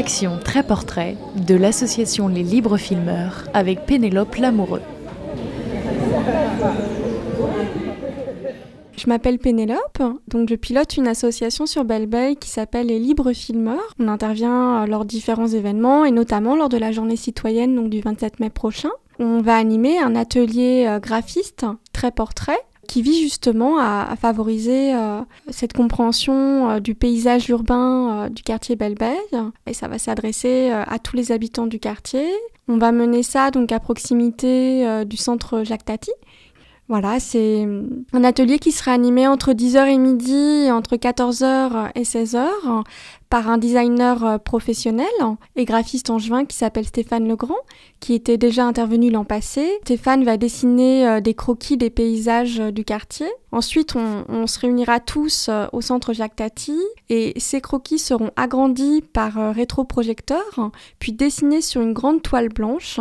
Action Très Portrait de l'association Les Libres Filmeurs avec Pénélope Lamoureux. Je m'appelle Pénélope, donc je pilote une association sur Belle qui s'appelle les Libres Filmeurs. On intervient lors de différents événements et notamment lors de la journée citoyenne du 27 mai prochain. On va animer un atelier euh, graphiste très portrait qui vise justement à, favoriser euh, cette compréhension euh, du paysage urbain du quartier belle Et ça va s'adresser à tous les habitants du quartier. On va mener ça donc à proximité du centre Jacques Tati, voilà, c'est un atelier qui sera animé entre 10h et midi, entre 14h et 16h, par un designer euh, professionnel et graphiste angevin qui s'appelle Stéphane Legrand, qui était déjà intervenu l'an passé. Stéphane va dessiner euh, des croquis des paysages euh, du quartier. Ensuite, on, se réunira tous au centre Jacques Tati et ces croquis seront agrandis par rétroprojecteur, puis dessinés sur une grande toile blanche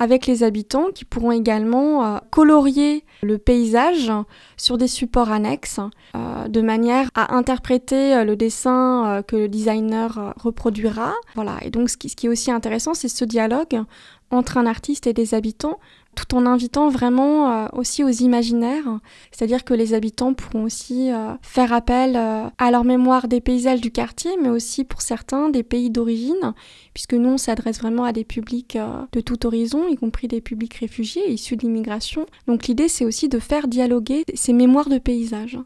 avec les habitants qui pourront également colorier le paysage sur des supports annexes de manière à interpréter le dessin que le designer euh, reproduira. Voilà. Et donc, ce qui, ce qui est aussi intéressant, c'est ce dialogue entre un artiste et des habitants, tout en invitant vraiment euh, aussi aux imaginaires. C'est-à-dire que les habitants pourront aussi euh, faire appel à leur mémoire des paysages du quartier, mais aussi pour certains des pays d'origine, puisque nous, on s'adresse vraiment à des publics de tout horizon, y compris des publics réfugiés issus de l'immigration. Donc l'idée, c'est aussi de faire dialoguer ces mémoires de paysages.